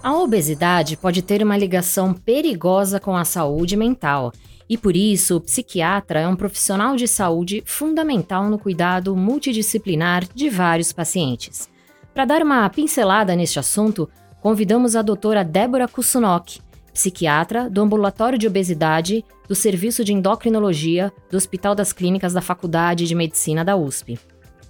A obesidade pode ter uma ligação perigosa com a saúde mental, e por isso o psiquiatra é um profissional de saúde fundamental no cuidado multidisciplinar de vários pacientes. Para dar uma pincelada neste assunto, convidamos a doutora Débora Kusunok, psiquiatra do Ambulatório de Obesidade do Serviço de Endocrinologia do Hospital das Clínicas da Faculdade de Medicina da USP.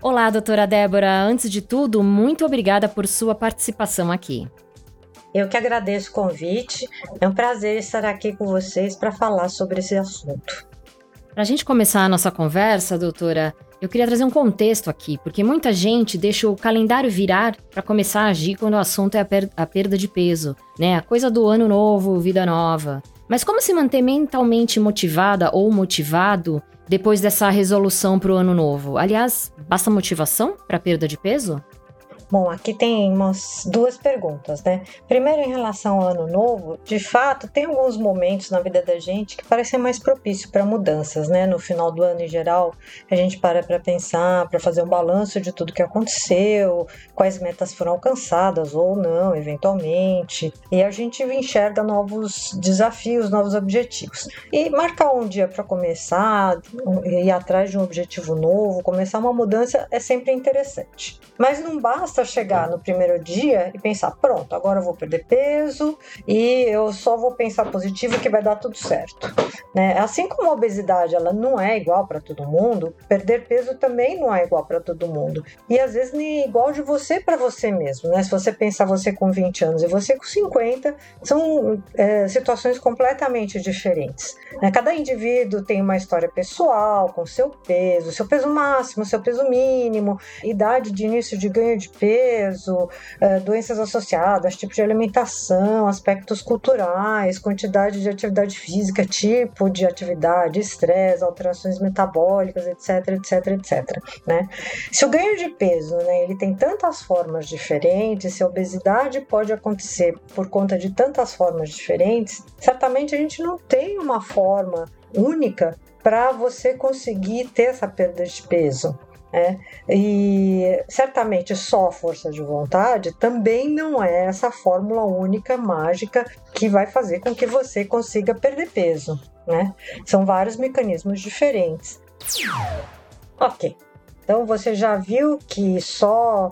Olá, doutora Débora. Antes de tudo, muito obrigada por sua participação aqui. Eu que agradeço o convite. É um prazer estar aqui com vocês para falar sobre esse assunto. Para a gente começar a nossa conversa, doutora, eu queria trazer um contexto aqui, porque muita gente deixa o calendário virar para começar a agir quando o assunto é a, per a perda de peso, né? A coisa do ano novo, vida nova. Mas como se manter mentalmente motivada ou motivado depois dessa resolução para o ano novo? Aliás, basta motivação para perda de peso? Bom, aqui tem umas duas perguntas, né? Primeiro, em relação ao ano novo, de fato, tem alguns momentos na vida da gente que parecem mais propícios para mudanças, né? No final do ano, em geral, a gente para para pensar, para fazer um balanço de tudo que aconteceu, quais metas foram alcançadas ou não, eventualmente, e a gente enxerga novos desafios, novos objetivos. E marcar um dia para começar, ir atrás de um objetivo novo, começar uma mudança é sempre interessante. Mas não basta basta chegar no primeiro dia e pensar: pronto, agora eu vou perder peso e eu só vou pensar positivo que vai dar tudo certo. Né? Assim como a obesidade ela não é igual para todo mundo, perder peso também não é igual para todo mundo. E às vezes nem é igual de você para você mesmo. Né? Se você pensar você com 20 anos e você com 50, são é, situações completamente diferentes. Né? Cada indivíduo tem uma história pessoal com seu peso, seu peso máximo, seu peso mínimo, idade de início de ganho de peso peso, é, doenças associadas, tipo de alimentação, aspectos culturais, quantidade de atividade física, tipo de atividade, estresse, alterações metabólicas, etc, etc, etc. Né? Se o ganho de peso né, ele tem tantas formas diferentes, se a obesidade pode acontecer por conta de tantas formas diferentes, certamente a gente não tem uma forma única para você conseguir ter essa perda de peso. É, e certamente só força de vontade também não é essa fórmula única mágica que vai fazer com que você consiga perder peso. Né? São vários mecanismos diferentes. Ok, então você já viu que só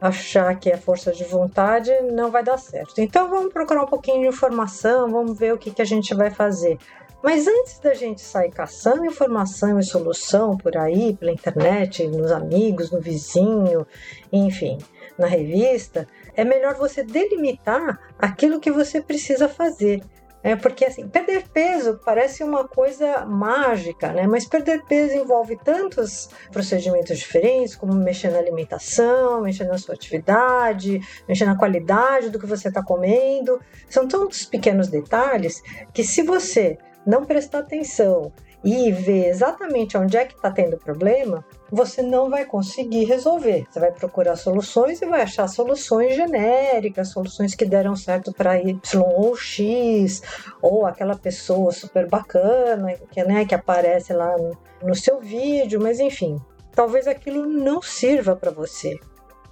achar que é força de vontade não vai dar certo. Então vamos procurar um pouquinho de informação, vamos ver o que, que a gente vai fazer. Mas antes da gente sair caçando informação e solução por aí, pela internet, nos amigos, no vizinho, enfim, na revista, é melhor você delimitar aquilo que você precisa fazer. É porque assim, perder peso parece uma coisa mágica, né? Mas perder peso envolve tantos procedimentos diferentes, como mexer na alimentação, mexer na sua atividade, mexer na qualidade do que você está comendo. São tantos pequenos detalhes que se você não prestar atenção e ver exatamente onde é que está tendo problema, você não vai conseguir resolver. Você vai procurar soluções e vai achar soluções genéricas, soluções que deram certo para Y ou X, ou aquela pessoa super bacana que, né, que aparece lá no, no seu vídeo, mas enfim, talvez aquilo não sirva para você.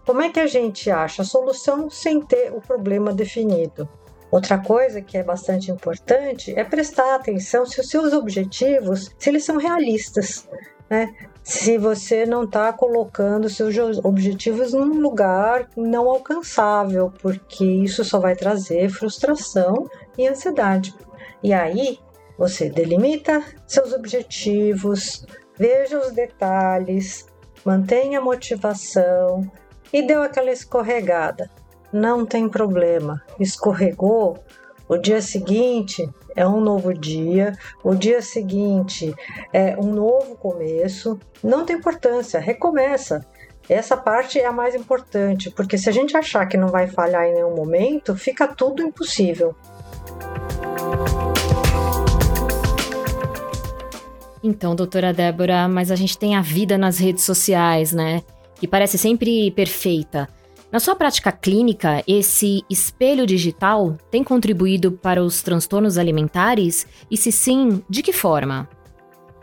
Como é que a gente acha a solução sem ter o problema definido? Outra coisa que é bastante importante é prestar atenção se os seus objetivos, se eles são realistas, né? Se você não está colocando seus objetivos num lugar não alcançável, porque isso só vai trazer frustração e ansiedade. E aí você delimita seus objetivos, veja os detalhes, mantenha a motivação e deu aquela escorregada não tem problema. Escorregou, o dia seguinte é um novo dia, o dia seguinte é um novo começo, não tem importância, recomeça. Essa parte é a mais importante, porque se a gente achar que não vai falhar em nenhum momento, fica tudo impossível. Então, doutora Débora, mas a gente tem a vida nas redes sociais, né? Que parece sempre perfeita. Na sua prática clínica, esse espelho digital tem contribuído para os transtornos alimentares? E se sim, de que forma?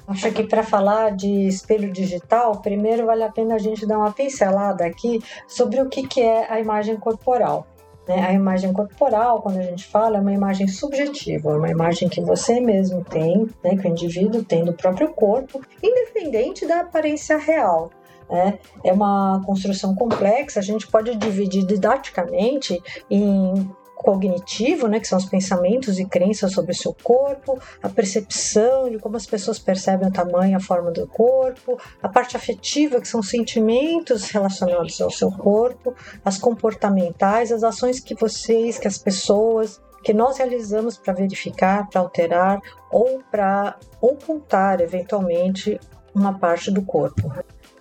Acho que para falar de espelho digital, primeiro vale a pena a gente dar uma pincelada aqui sobre o que, que é a imagem corporal. Né? A imagem corporal, quando a gente fala, é uma imagem subjetiva, é uma imagem que você mesmo tem, né, que o indivíduo tem do próprio corpo, independente da aparência real. Né? É uma construção complexa, a gente pode dividir didaticamente em cognitivo, né, que são os pensamentos e crenças sobre o seu corpo, a percepção de como as pessoas percebem o tamanho a forma do corpo, a parte afetiva, que são sentimentos relacionados ao seu corpo, as comportamentais, as ações que vocês, que as pessoas, que nós realizamos para verificar, para alterar ou para ocultar eventualmente uma parte do corpo.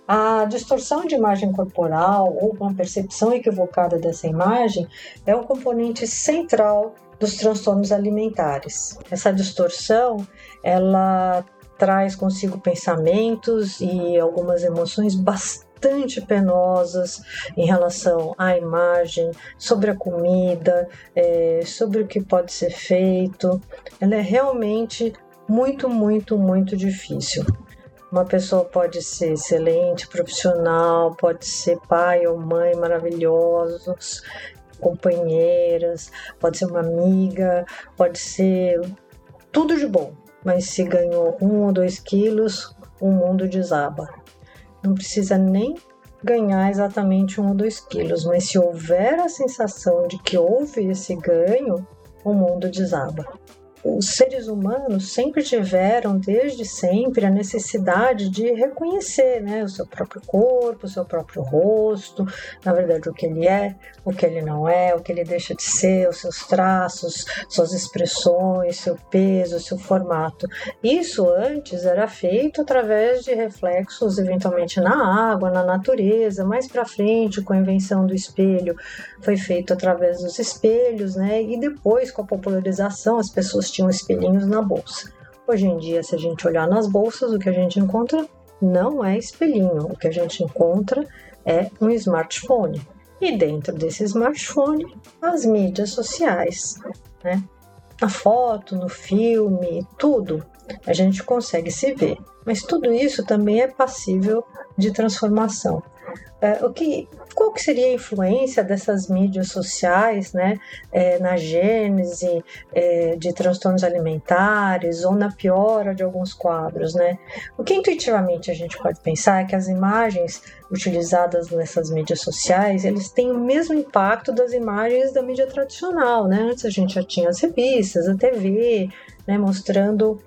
A distorção de imagem corporal ou uma percepção equivocada dessa imagem é um componente central dos transtornos alimentares. Essa distorção, ela traz consigo pensamentos e algumas emoções bastante penosas em relação à imagem, sobre a comida, é, sobre o que pode ser feito. Ela é realmente muito, muito, muito difícil. Uma pessoa pode ser excelente, profissional, pode ser pai ou mãe maravilhosos, companheiras, pode ser uma amiga, pode ser tudo de bom, mas se ganhou um ou dois quilos, o mundo desaba. Não precisa nem ganhar exatamente um ou dois quilos, mas se houver a sensação de que houve esse ganho, o mundo desaba os seres humanos sempre tiveram, desde sempre, a necessidade de reconhecer né, o seu próprio corpo, o seu próprio rosto, na verdade, o que ele é, o que ele não é, o que ele deixa de ser, os seus traços, suas expressões, seu peso, seu formato. Isso antes era feito através de reflexos, eventualmente na água, na natureza, mais para frente, com a invenção do espelho, foi feito através dos espelhos, né? E depois, com a popularização, as pessoas tinham espelhinhos na bolsa. Hoje em dia, se a gente olhar nas bolsas, o que a gente encontra não é espelhinho, o que a gente encontra é um smartphone. E dentro desse smartphone, as mídias sociais, né? Na foto, no filme, tudo, a gente consegue se ver. Mas tudo isso também é passível de transformação. É, o que, qual que seria a influência dessas mídias sociais né, é, na gênese é, de transtornos alimentares ou na piora de alguns quadros? Né? O que intuitivamente a gente pode pensar é que as imagens utilizadas nessas mídias sociais eles têm o mesmo impacto das imagens da mídia tradicional. Né? Antes a gente já tinha as revistas, a TV, né, mostrando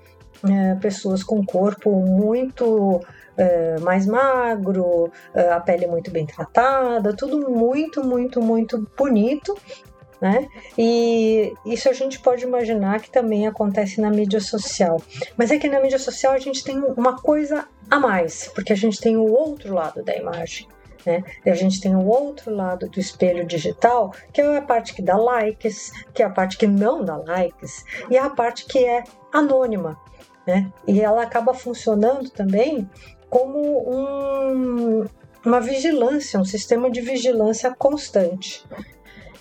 é, pessoas com corpo muito é, mais magro, é, a pele muito bem tratada, tudo muito, muito, muito bonito. Né? E isso a gente pode imaginar que também acontece na mídia social. Mas é que na mídia social a gente tem uma coisa a mais, porque a gente tem o outro lado da imagem. Né? E a gente tem o outro lado do espelho digital, que é a parte que dá likes, que é a parte que não dá likes, e é a parte que é anônima. Né? E ela acaba funcionando também como um, uma vigilância, um sistema de vigilância constante.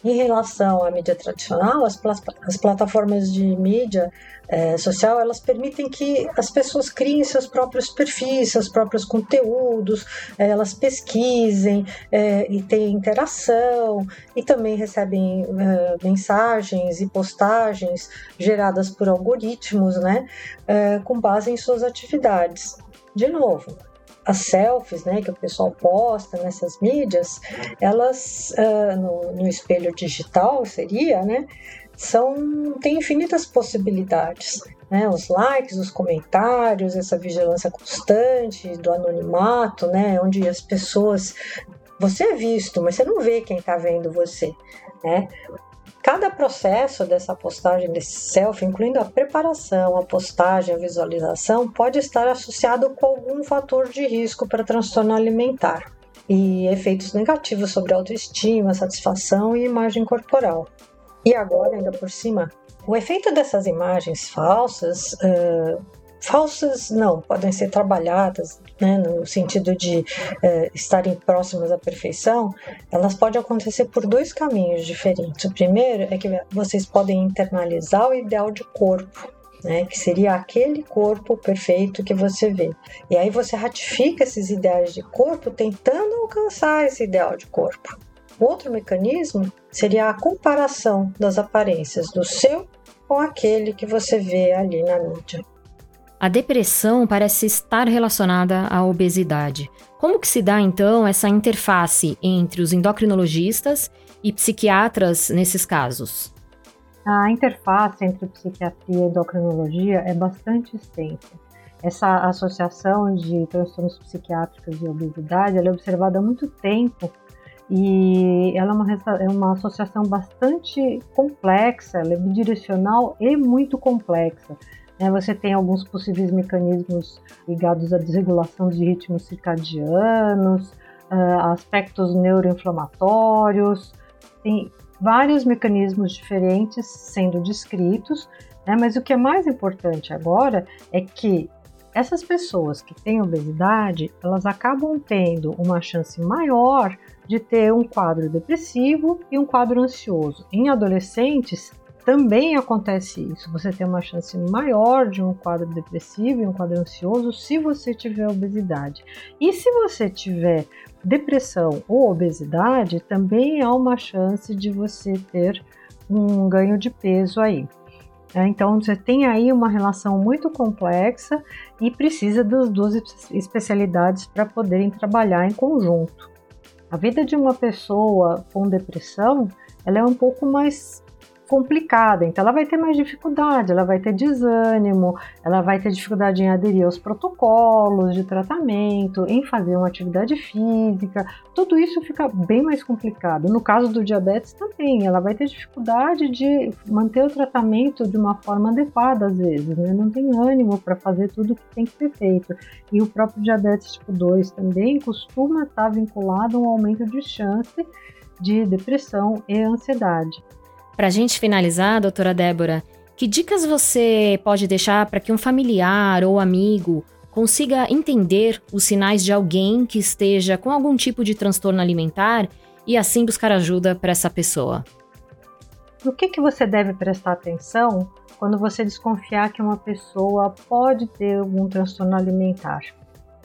Em relação à mídia tradicional, as, as plataformas de mídia é, social elas permitem que as pessoas criem seus próprios perfis, seus próprios conteúdos, é, elas pesquisem é, e tenham interação e também recebem é, mensagens e postagens geradas por algoritmos, né, é, com base em suas atividades. De novo, as selfies, né, que o pessoal posta nessas mídias, elas uh, no, no, espelho digital seria, né, são tem infinitas possibilidades, né, os likes, os comentários, essa vigilância constante do anonimato, né, onde as pessoas você é visto, mas você não vê quem está vendo você, né? Cada processo dessa postagem desse selfie, incluindo a preparação, a postagem, a visualização, pode estar associado com algum fator de risco para transtorno alimentar e efeitos negativos sobre autoestima, satisfação e imagem corporal. E agora, ainda por cima, o efeito dessas imagens falsas uh, falsas não, podem ser trabalhadas né, no sentido de é, estarem próximas à perfeição, elas podem acontecer por dois caminhos diferentes. O primeiro é que vocês podem internalizar o ideal de corpo, né, que seria aquele corpo perfeito que você vê. E aí você ratifica esses ideais de corpo tentando alcançar esse ideal de corpo. Outro mecanismo seria a comparação das aparências do seu com aquele que você vê ali na mídia. A depressão parece estar relacionada à obesidade. Como que se dá então essa interface entre os endocrinologistas e psiquiatras nesses casos? A interface entre psiquiatria e endocrinologia é bastante extensa. Essa associação de transtornos psiquiátricos e obesidade é observada há muito tempo e ela é uma, é uma associação bastante complexa, ela é bidirecional e muito complexa. Né? Você tem alguns possíveis mecanismos ligados à desregulação de ritmos circadianos, uh, aspectos neuroinflamatórios, tem vários mecanismos diferentes sendo descritos, né? mas o que é mais importante agora é que essas pessoas que têm obesidade, elas acabam tendo uma chance maior de ter um quadro depressivo e um quadro ansioso. Em adolescentes, também acontece isso. Você tem uma chance maior de um quadro depressivo e um quadro ansioso se você tiver obesidade. E se você tiver depressão ou obesidade, também há uma chance de você ter um ganho de peso aí. É, então você tem aí uma relação muito complexa e precisa das duas especialidades para poderem trabalhar em conjunto. A vida de uma pessoa com depressão ela é um pouco mais complicada, então ela vai ter mais dificuldade, ela vai ter desânimo, ela vai ter dificuldade em aderir aos protocolos de tratamento, em fazer uma atividade física, tudo isso fica bem mais complicado. No caso do diabetes também, ela vai ter dificuldade de manter o tratamento de uma forma adequada às vezes, né? não tem ânimo para fazer tudo que tem que ser feito. E o próprio diabetes tipo 2 também costuma estar vinculado a um aumento de chance de depressão e ansiedade. Para a gente finalizar, doutora Débora, que dicas você pode deixar para que um familiar ou amigo consiga entender os sinais de alguém que esteja com algum tipo de transtorno alimentar e assim buscar ajuda para essa pessoa? No que, que você deve prestar atenção quando você desconfiar que uma pessoa pode ter algum transtorno alimentar?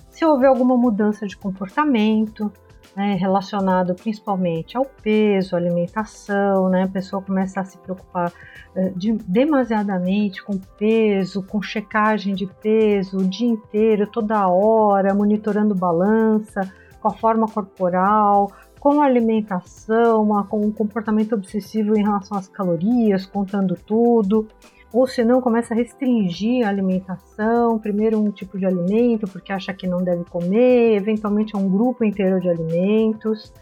Se houver alguma mudança de comportamento, né, relacionado principalmente ao peso, alimentação, né, a pessoa começa a se preocupar uh, de, demasiadamente com peso, com checagem de peso o dia inteiro, toda hora, monitorando balança, com a forma corporal, com a alimentação, uma, com um comportamento obsessivo em relação às calorias, contando tudo ou se não começa a restringir a alimentação, primeiro um tipo de alimento porque acha que não deve comer, eventualmente é um grupo inteiro de alimentos.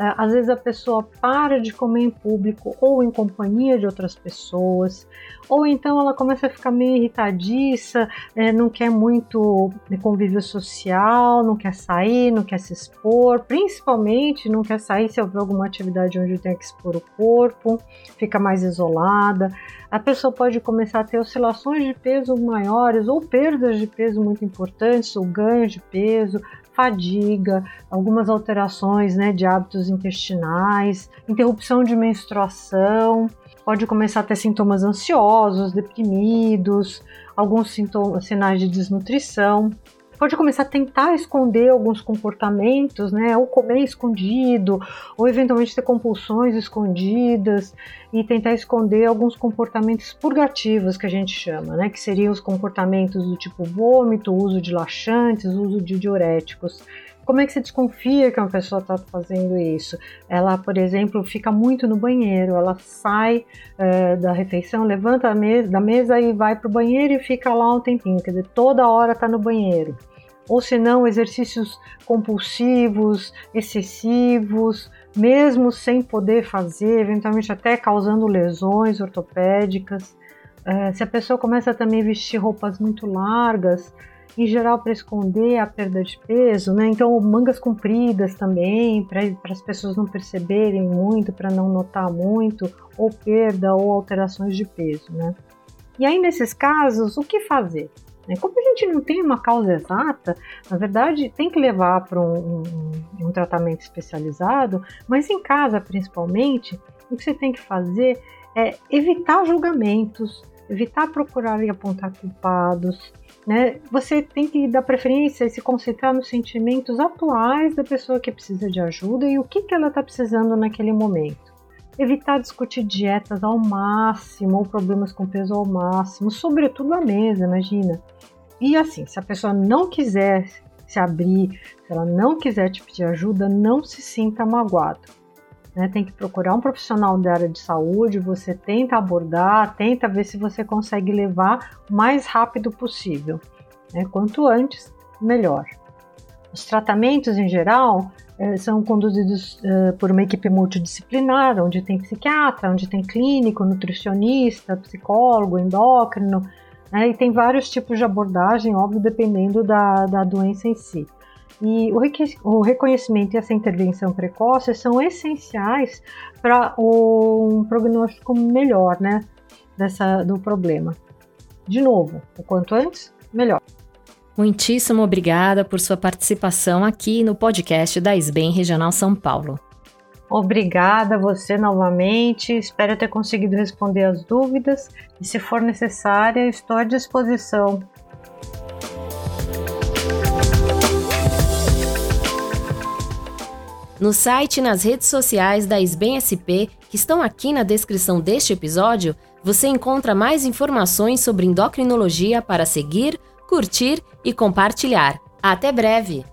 É, às vezes a pessoa para de comer em público ou em companhia de outras pessoas, ou então ela começa a ficar meio irritadiça, é, não quer muito convívio social, não quer sair, não quer se expor, principalmente não quer sair se houver alguma atividade onde tem que expor o corpo, fica mais isolada. A pessoa pode começar a ter oscilações de peso maiores ou perdas de peso muito importantes, ou ganho de peso, fadiga, algumas alterações né, de hábitos intestinais, interrupção de menstruação, pode começar a ter sintomas ansiosos, deprimidos, alguns sintomas, sinais de desnutrição pode começar a tentar esconder alguns comportamentos, né? Ou comer escondido, ou eventualmente ter compulsões escondidas e tentar esconder alguns comportamentos purgativos que a gente chama, né? Que seriam os comportamentos do tipo vômito, uso de laxantes, uso de diuréticos. Como é que você desconfia que uma pessoa está fazendo isso? Ela, por exemplo, fica muito no banheiro, ela sai é, da refeição, levanta mesa, da mesa e vai para o banheiro e fica lá um tempinho, quer dizer, toda hora está no banheiro ou se não exercícios compulsivos, excessivos, mesmo sem poder fazer, eventualmente até causando lesões ortopédicas. É, se a pessoa começa também a vestir roupas muito largas, em geral para esconder a perda de peso, né? Então mangas compridas também, para as pessoas não perceberem muito, para não notar muito, ou perda ou alterações de peso, né? E aí nesses casos, o que fazer? Né? Como a gente não tem uma causa exata, na verdade tem que levar para um, um, um tratamento especializado, mas em casa principalmente, o que você tem que fazer é evitar julgamentos, evitar procurar e apontar culpados, né, você tem que dar preferência e se concentrar nos sentimentos atuais da pessoa que precisa de ajuda e o que, que ela está precisando naquele momento. Evitar discutir dietas ao máximo ou problemas com peso ao máximo, sobretudo à mesa, imagina. E assim, se a pessoa não quiser se abrir, se ela não quiser te pedir ajuda, não se sinta magoado. Né? Tem que procurar um profissional da área de saúde, você tenta abordar, tenta ver se você consegue levar o mais rápido possível. Né? Quanto antes, melhor. Os tratamentos, em geral, eh, são conduzidos eh, por uma equipe multidisciplinar, onde tem psiquiatra, onde tem clínico, nutricionista, psicólogo, endócrino, né? e tem vários tipos de abordagem, óbvio, dependendo da, da doença em si. E o reconhecimento e essa intervenção precoce são essenciais para um prognóstico melhor né, dessa, do problema. De novo, o quanto antes, melhor. Muitíssimo obrigada por sua participação aqui no podcast da SBEM Regional São Paulo. Obrigada a você novamente. Espero ter conseguido responder as dúvidas e, se for necessária, estou à disposição. No site e nas redes sociais da SBEM SP, que estão aqui na descrição deste episódio, você encontra mais informações sobre endocrinologia para seguir, curtir e compartilhar. Até breve!